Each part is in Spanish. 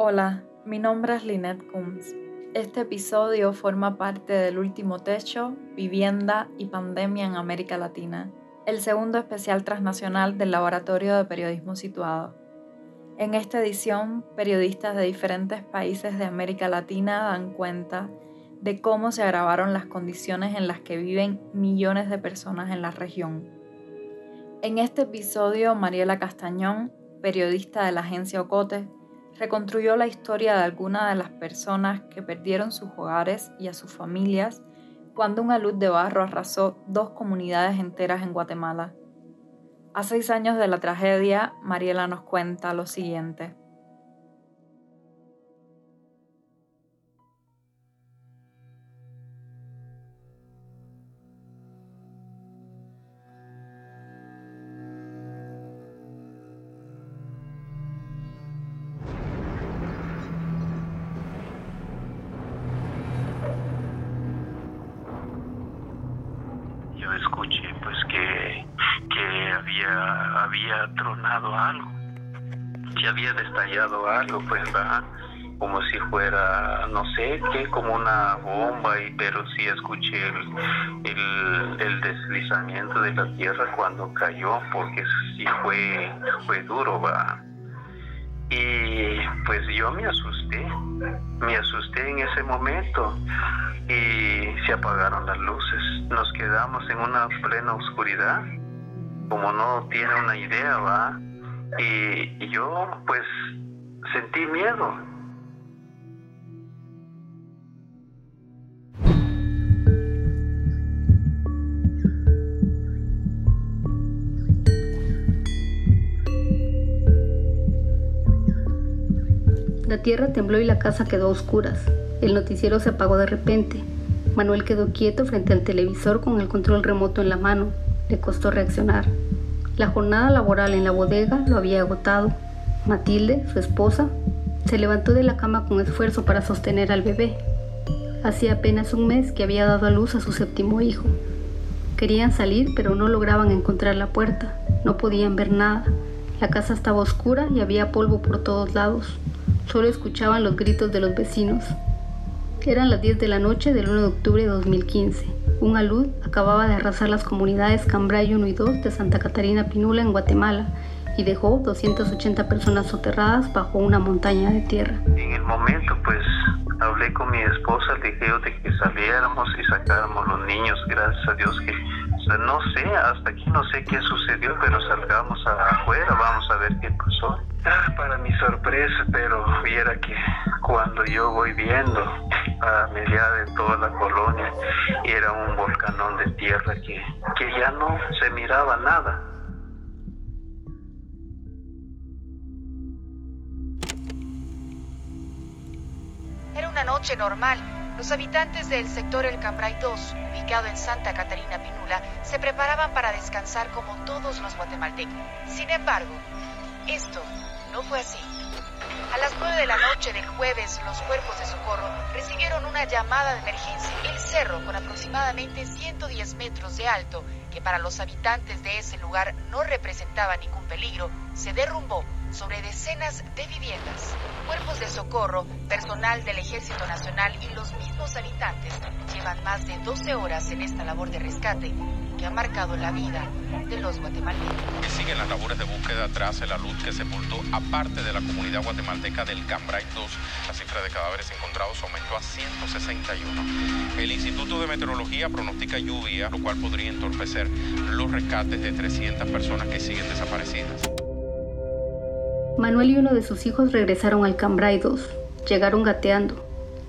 Hola, mi nombre es Lynette Coombs. Este episodio forma parte del último techo, vivienda y pandemia en América Latina, el segundo especial transnacional del Laboratorio de Periodismo Situado. En esta edición, periodistas de diferentes países de América Latina dan cuenta de cómo se agravaron las condiciones en las que viven millones de personas en la región. En este episodio, Mariela Castañón, periodista de la agencia Ocote, reconstruyó la historia de algunas de las personas que perdieron sus hogares y a sus familias cuando una luz de barro arrasó dos comunidades enteras en Guatemala. A seis años de la tragedia, Mariela nos cuenta lo siguiente. Había tronado algo, que había estallado algo, pues, ¿verdad? como si fuera, no sé qué, como una bomba, y, pero sí escuché el, el, deslizamiento de la tierra cuando cayó, porque sí fue, fue duro, va. Y pues yo me asusté, me asusté en ese momento y se apagaron las luces. Nos quedamos en una plena oscuridad como no tiene una idea, ¿va? Y, yo pues sentí miedo. La tierra tembló y la casa quedó a oscuras. El noticiero se apagó de repente. Manuel quedó quieto frente al televisor con el control remoto en la mano, le costó reaccionar. La jornada laboral en la bodega lo había agotado. Matilde, su esposa, se levantó de la cama con esfuerzo para sostener al bebé. Hacía apenas un mes que había dado a luz a su séptimo hijo. Querían salir, pero no lograban encontrar la puerta. No podían ver nada. La casa estaba oscura y había polvo por todos lados. Solo escuchaban los gritos de los vecinos. Eran las 10 de la noche del 1 de octubre de 2015. Un alud acababa de arrasar las comunidades Cambray 1 y 2 de Santa Catarina Pinula en Guatemala y dejó 280 personas soterradas bajo una montaña de tierra. En el momento pues hablé con mi esposa, le dije de que saliéramos y sacáramos los niños, gracias a Dios que no sé, hasta aquí no sé qué sucedió, pero salgamos afuera, vamos a ver qué pasó. Ah, para mi sorpresa, pero viera que cuando yo voy viendo a medida de toda la colonia, era un volcanón de tierra que, que ya no se miraba nada. Era una noche normal. Los habitantes del sector El Cambray 2, ubicado en Santa Catarina Se preparaban para descansar como todos los guatemaltecos. Sin embargo, esto no fue así. A las 9 de la noche del jueves, los cuerpos de socorro recibieron una llamada de emergencia. El cerro, con aproximadamente 110 metros de alto, que para los habitantes de ese lugar no representaba ningún peligro, se derrumbó sobre decenas de viviendas. Socorro, personal del Ejército Nacional y los mismos habitantes llevan más de 12 horas en esta labor de rescate que ha marcado la vida de los guatemaltecos. Que siguen las labores de búsqueda tras la luz que sepultó aparte de la comunidad guatemalteca del Cambrai 2. La cifra de cadáveres encontrados aumentó a 161. El Instituto de Meteorología pronostica lluvia, lo cual podría entorpecer los rescates de 300 personas que siguen desaparecidas. Manuel y uno de sus hijos regresaron al Cambrai 2. Llegaron gateando.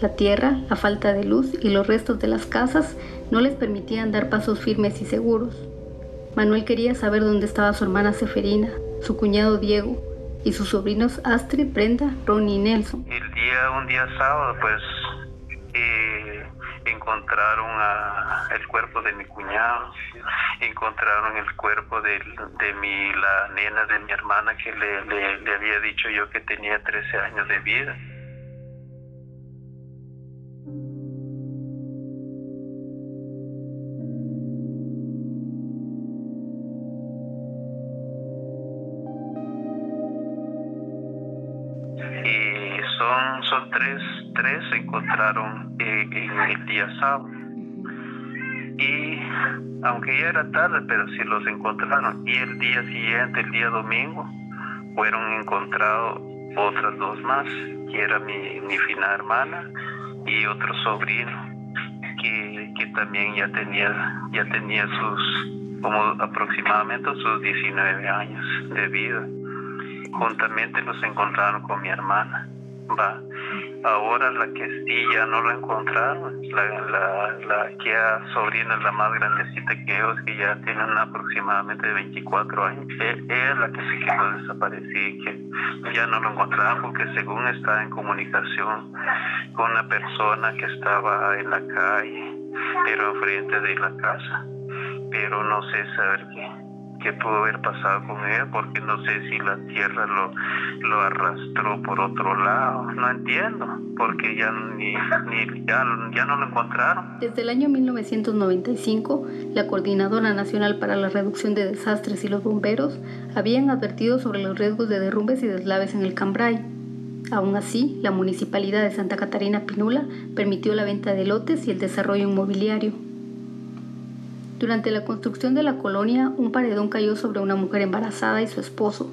La tierra, la falta de luz y los restos de las casas no les permitían dar pasos firmes y seguros. Manuel quería saber dónde estaba su hermana Seferina, su cuñado Diego y sus sobrinos Astrid, Brenda, Ronnie y Nelson. El día, un día sábado, pues eh, encontraron el cuerpo de mi cuñado, encontraron el cuerpo de, de mi, la nena de mi hermana que le, le, había dicho yo que tenía 13 años de vida. son, son tres, tres se encontraron eh, en día sábado. Y aunque ya era tarde, pero sí los encontraron. Y el día siguiente, el día domingo, fueron encontrados otras dos más, que era mi, mi fina hermana y otro sobrino, que, que también ya tenía, ya tenía sus, como aproximadamente sus 19 años de vida. Juntamente los encontraron con mi hermana. Va. Ahora la que sí ya no lo encontraron, la, la, la que a sobrina, la más grandecita que ellos, que ya tienen aproximadamente 24 años, e, es la que se quedó desaparecida, que ya no lo encontraron porque según está en comunicación con una persona que estaba en la calle, pero frente de la casa, pero no sé saber qué qué pudo haber pasado con ella, porque no sé si la tierra lo, lo arrastró por otro lado. No entiendo, porque ya, ni, ni, ya, ya no lo encontraron. Desde el año 1995, la Coordinadora Nacional para la Reducción de Desastres y los bomberos habían advertido sobre los riesgos de derrumbes y deslaves en el Cambrai. Aún así, la Municipalidad de Santa Catarina Pinula permitió la venta de lotes y el desarrollo inmobiliario. Durante la construcción de la colonia, un paredón cayó sobre una mujer embarazada y su esposo.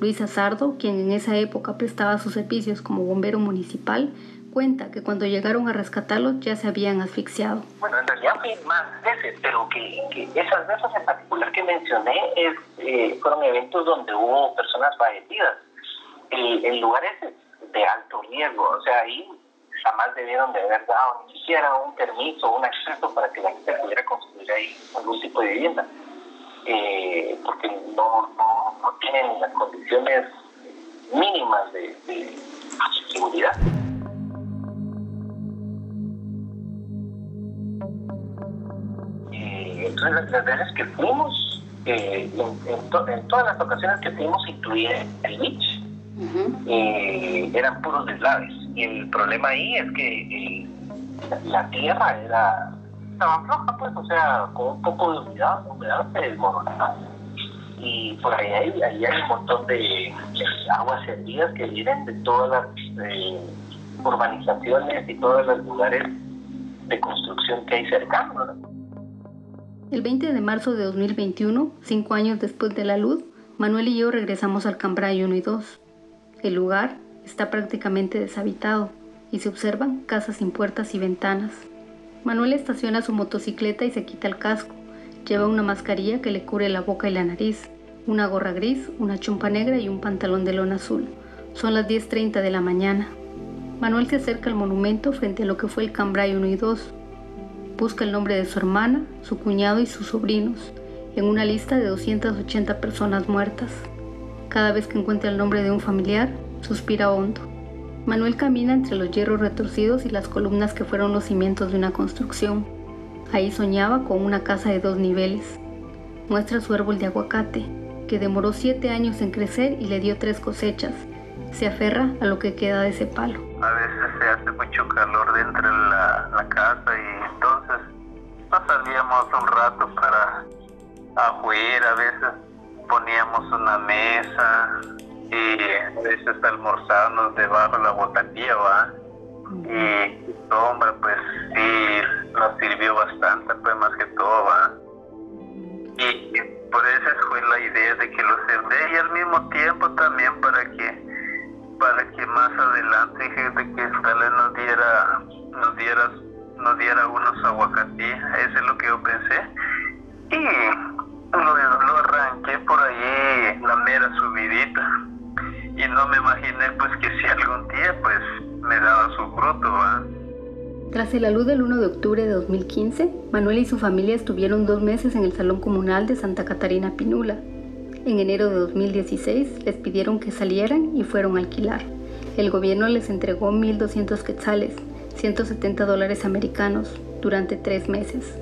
Luis Azardo, quien en esa época prestaba sus servicios como bombero municipal, cuenta que cuando llegaron a rescatarlos ya se habían asfixiado. Bueno, en realidad fue más veces, pero que, esas veces en particular que mencioné es, eh, fueron eventos donde hubo personas fallecidas en lugares de alto riesgo. O sea, ahí jamás debieron de haber dado ni siquiera un permiso un acceso para que la gente pudiera ahí algún tipo de vivienda, eh, porque no, no, tienen las condiciones mínimas de, seguridad. Eh, entonces, las veces que fuimos, eh, en, todas las ocasiones que fuimos, incluye el beach, eran puros deslaves y el problema ahí es que la tierra era estaba floja, pues, o sea, con un poco de humedad, humedad se desmoronaba. Y por ahí hay, ahí hay un montón de, aguas servidas que vienen de todas las eh, urbanizaciones y todos los lugares de construcción que hay cercanos. El 20 de marzo de 2021, cinco años después de la luz, Manuel y yo regresamos al Cambrai 1 y 2. El lugar está prácticamente deshabitado y se observan casas sin puertas y ventanas. Manuel estaciona su motocicleta y se quita el casco. Lleva una mascarilla que le cubre la boca y la nariz, una gorra gris, una chumpa negra y un pantalón de lona azul. Son las 10.30 de la mañana. Manuel se acerca al monumento frente a lo que fue el Cambrai 1 y 2. Busca el nombre de su hermana, su cuñado y sus sobrinos, en una lista de 280 personas muertas. Cada vez que encuentra el nombre de un familiar, suspira hondo. Manuel camina entre los hierros retorcidos y las columnas que fueron los cimientos de una construcción. Ahí soñaba con una casa de dos niveles. Muestra su árbol de aguacate, que demoró siete años en crecer y le dio tres cosechas. Se aferra a lo que queda de ese palo. A veces se hace mucho calor dentro de la, casa y entonces salíamos un rato para a veces poníamos una mesa, y a veces almorzamos debajo de la botanía, ¿va? Y sombra, pues sí, nos sirvió bastante, pues más que todo, ¿va? Y por eso fue la idea de que lo cerré y al mismo tiempo también para que para que más adelante gente que tal nos diera nos diera nos diera unos aguacates eso es lo que yo pensé y Tras el alud del 1 de octubre de 2015, Manuel y su familia estuvieron dos meses en el Salón Comunal de Santa Catarina Pinula. En enero de 2016 les pidieron que salieran y fueron a alquilar. El gobierno les entregó 1.200 quetzales, 170 dólares americanos, durante tres meses.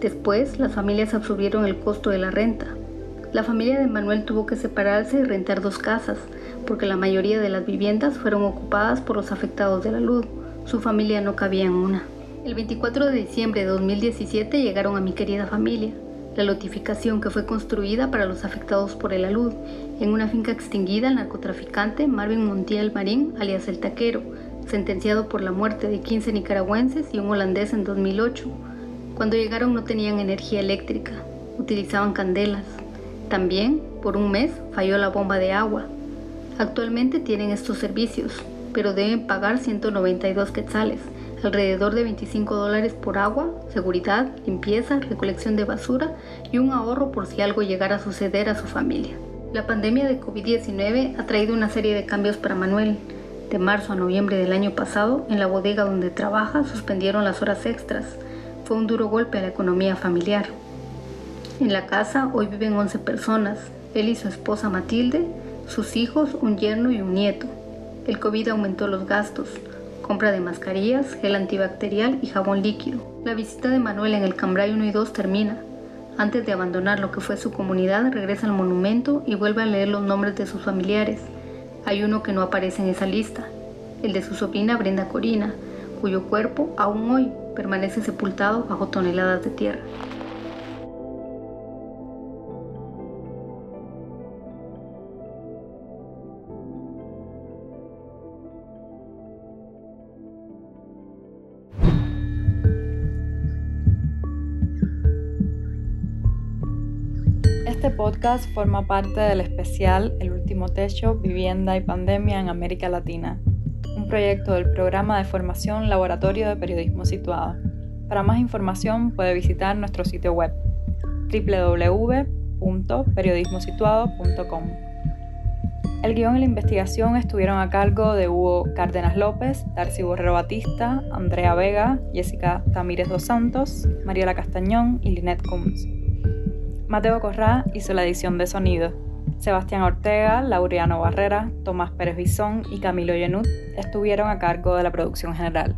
Después, las familias absorbieron el costo de la renta. La familia de Manuel tuvo que separarse y rentar dos casas, porque la mayoría de las viviendas fueron ocupadas por los afectados de la luz. Su familia no cabía en una. El 24 de diciembre de 2017 llegaron a mi querida familia. La lotificación que fue construida para los afectados por el alud, en una finca extinguida el narcotraficante Marvin Montiel Marín, alias El Taquero, sentenciado por la muerte de 15 nicaragüenses y un holandés en 2008. Cuando llegaron no tenían energía eléctrica, utilizaban candelas. También, por un mes, falló la bomba de agua. Actualmente tienen estos servicios, pero deben pagar 192 quetzales, alrededor de 25 dólares por agua, seguridad, limpieza, recolección de basura y un ahorro por si algo llegara a suceder a su familia. La pandemia de COVID-19 ha traído una serie de cambios para Manuel. De marzo a noviembre del año pasado, en la bodega donde trabaja suspendieron las horas extras. Fue un duro golpe a la economía familiar. En la casa hoy viven 11 personas, él y su esposa Matilde, sus hijos, un yerno y un nieto. El COVID aumentó los gastos compra de mascarillas, gel antibacterial y jabón líquido. La visita de Manuel en el Cambrai 1 y 2 termina. Antes de abandonar lo que fue su comunidad, regresa al monumento y vuelve a leer los nombres de sus familiares. Hay uno que no aparece en esa lista, el de su sobrina Brenda Corina, cuyo cuerpo aún hoy permanece sepultado bajo toneladas de tierra. Podcast forma parte del especial El último techo, vivienda y pandemia en América Latina, un proyecto del programa de formación Laboratorio de Periodismo Situado. Para más información puede visitar nuestro sitio web www.periodismosituado.com. El guion y la investigación estuvieron a cargo de Hugo Cárdenas López, Darcy Borrero Batista, Andrea Vega, Jessica Tamírez dos Santos, Mariela Castañón y Lynette Combs. Mateo Corrá hizo la edición de sonido. Sebastián Ortega, Laureano Barrera, Tomás Pérez Bizón y Camilo Yenut estuvieron a cargo de la producción general.